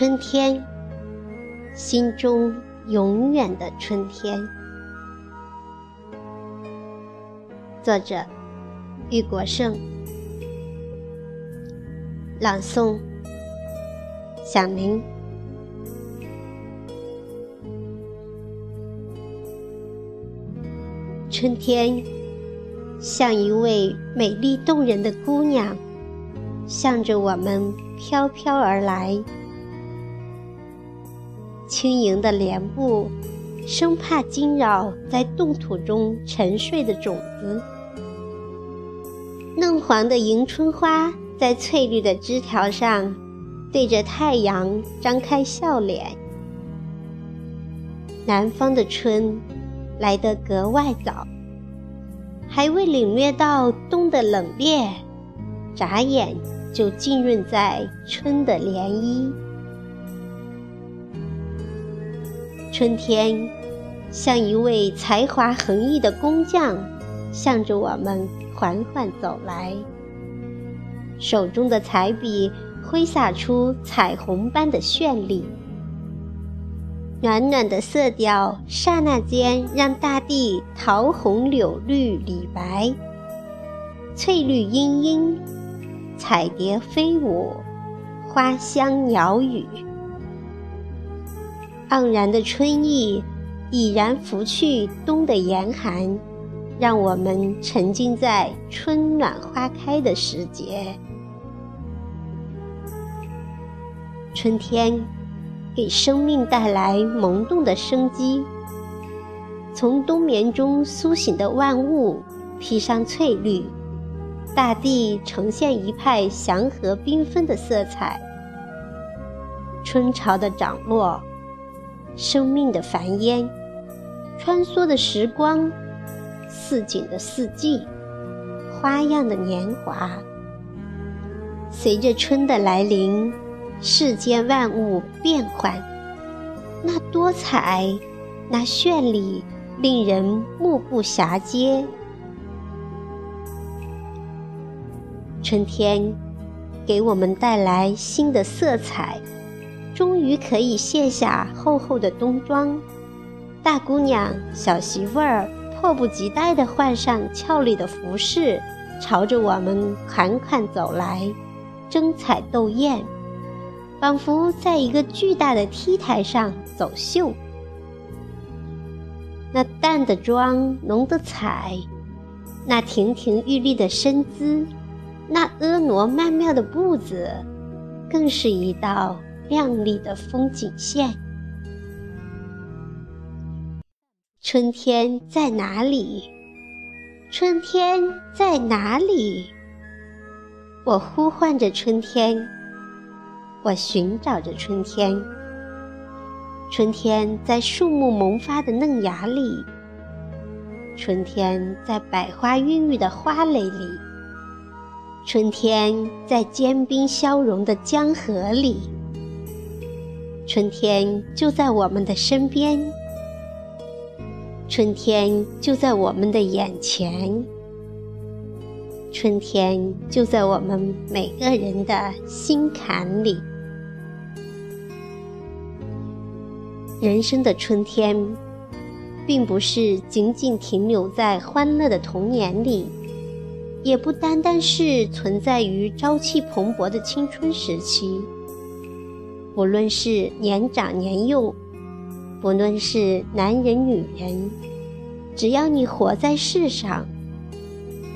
春天，心中永远的春天。作者：玉国胜，朗诵：响铃。春天，像一位美丽动人的姑娘，向着我们飘飘而来。轻盈的莲步，生怕惊扰在冻土中沉睡的种子。嫩黄的迎春花在翠绿的枝条上，对着太阳张开笑脸。南方的春，来得格外早，还未领略到冬的冷冽，眨眼就浸润在春的涟漪。春天，像一位才华横溢的工匠，向着我们缓缓走来。手中的彩笔挥洒出彩虹般的绚丽，暖暖的色调刹那间让大地桃红柳绿李白，翠绿茵茵，彩蝶飞舞，花香鸟语。盎然的春意已然拂去冬的严寒，让我们沉浸在春暖花开的时节。春天给生命带来萌动的生机，从冬眠中苏醒的万物披上翠绿，大地呈现一派祥和缤纷的色彩。春潮的涨落。生命的繁衍，穿梭的时光，似锦的四季，花样的年华。随着春的来临，世间万物变幻，那多彩，那绚丽，令人目不暇接。春天，给我们带来新的色彩。终于可以卸下厚厚的冬装，大姑娘、小媳妇儿迫不及待地换上俏丽的服饰，朝着我们款款走来，争彩斗艳，仿佛在一个巨大的 T 台上走秀。那淡的妆，浓的彩，那亭亭玉立的身姿，那婀娜曼妙的步子，更是一道。亮丽的风景线。春天在哪里？春天在哪里？我呼唤着春天，我寻找着春天。春天在树木萌发的嫩芽里，春天在百花孕育的花蕾里，春天在坚冰消融的江河里。春天就在我们的身边，春天就在我们的眼前，春天就在我们每个人的心坎里。人生的春天，并不是仅仅停留在欢乐的童年里，也不单单是存在于朝气蓬勃的青春时期。不论是年长年幼，不论是男人女人，只要你活在世上，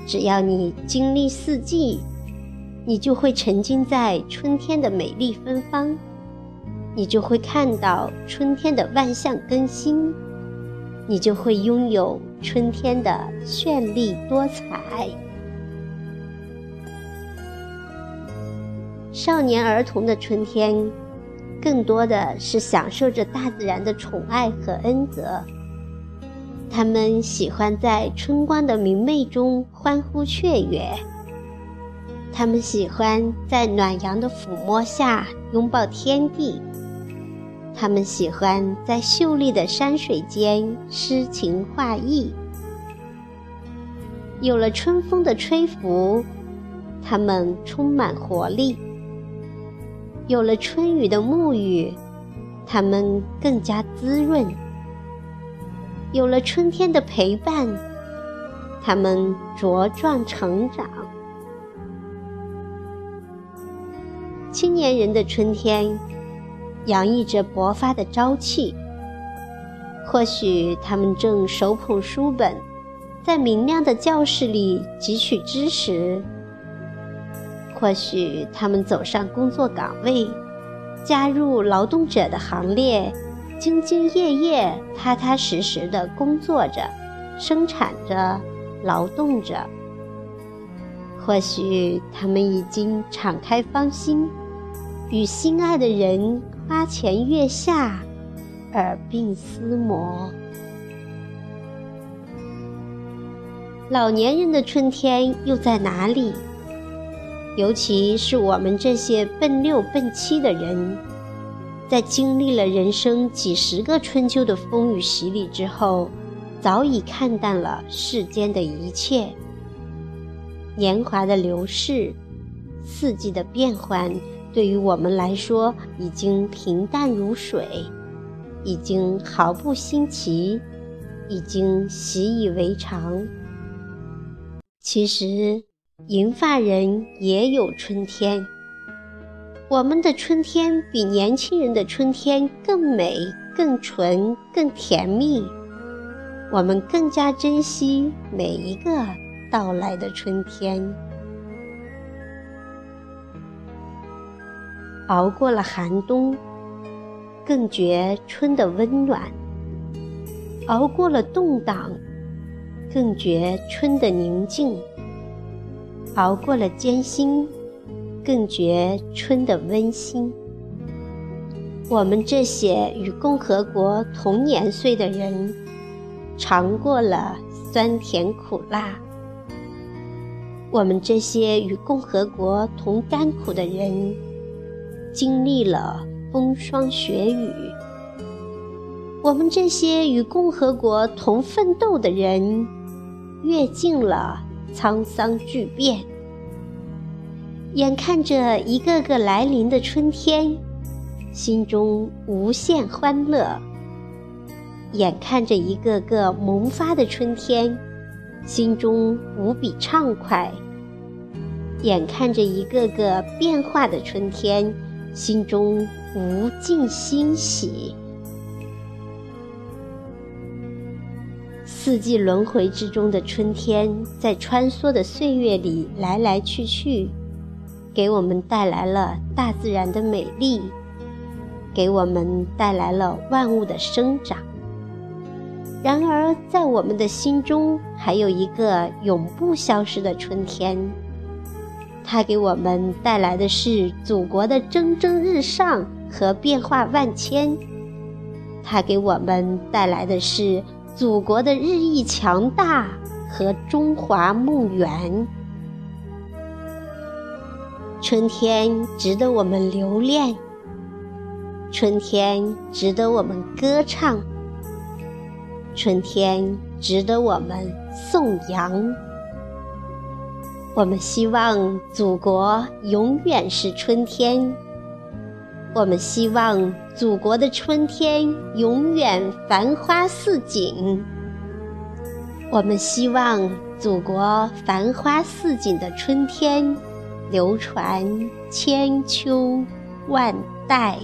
只要你经历四季，你就会沉浸在春天的美丽芬芳，你就会看到春天的万象更新，你就会拥有春天的绚丽多彩。少年儿童的春天。更多的是享受着大自然的宠爱和恩泽。他们喜欢在春光的明媚中欢呼雀跃，他们喜欢在暖阳的抚摸下拥抱天地，他们喜欢在秀丽的山水间诗情画意。有了春风的吹拂，他们充满活力。有了春雨的沐浴，它们更加滋润；有了春天的陪伴，它们茁壮成长。青年人的春天，洋溢着勃发的朝气。或许他们正手捧书本，在明亮的教室里汲取知识。或许他们走上工作岗位，加入劳动者的行列，兢兢业业、踏踏实实地工作着、生产着、劳动着。或许他们已经敞开芳心，与心爱的人花前月下，耳鬓厮磨。老年人的春天又在哪里？尤其是我们这些奔六奔七的人，在经历了人生几十个春秋的风雨洗礼之后，早已看淡了世间的一切。年华的流逝，四季的变换，对于我们来说已经平淡如水，已经毫不新奇，已经习以为常。其实。银发人也有春天。我们的春天比年轻人的春天更美、更纯、更甜蜜。我们更加珍惜每一个到来的春天。熬过了寒冬，更觉春的温暖；熬过了动荡，更觉春的宁静。熬过了艰辛，更觉春的温馨。我们这些与共和国同年岁的人，尝过了酸甜苦辣；我们这些与共和国同甘苦的人，经历了风霜雪雨；我们这些与共和国同奋斗的人，阅尽了。沧桑巨变，眼看着一个个来临的春天，心中无限欢乐；眼看着一个个萌发的春天，心中无比畅快；眼看着一个个变化的春天，心中无尽欣喜。四季轮回之中的春天，在穿梭的岁月里来来去去，给我们带来了大自然的美丽，给我们带来了万物的生长。然而，在我们的心中，还有一个永不消失的春天，它给我们带来的是祖国的蒸蒸日上和变化万千，它给我们带来的是。祖国的日益强大和中华梦圆，春天值得我们留恋，春天值得我们歌唱，春天值得我们颂扬。我们希望祖国永远是春天。我们希望祖国的春天永远繁花似锦。我们希望祖国繁花似锦的春天流传千秋万代。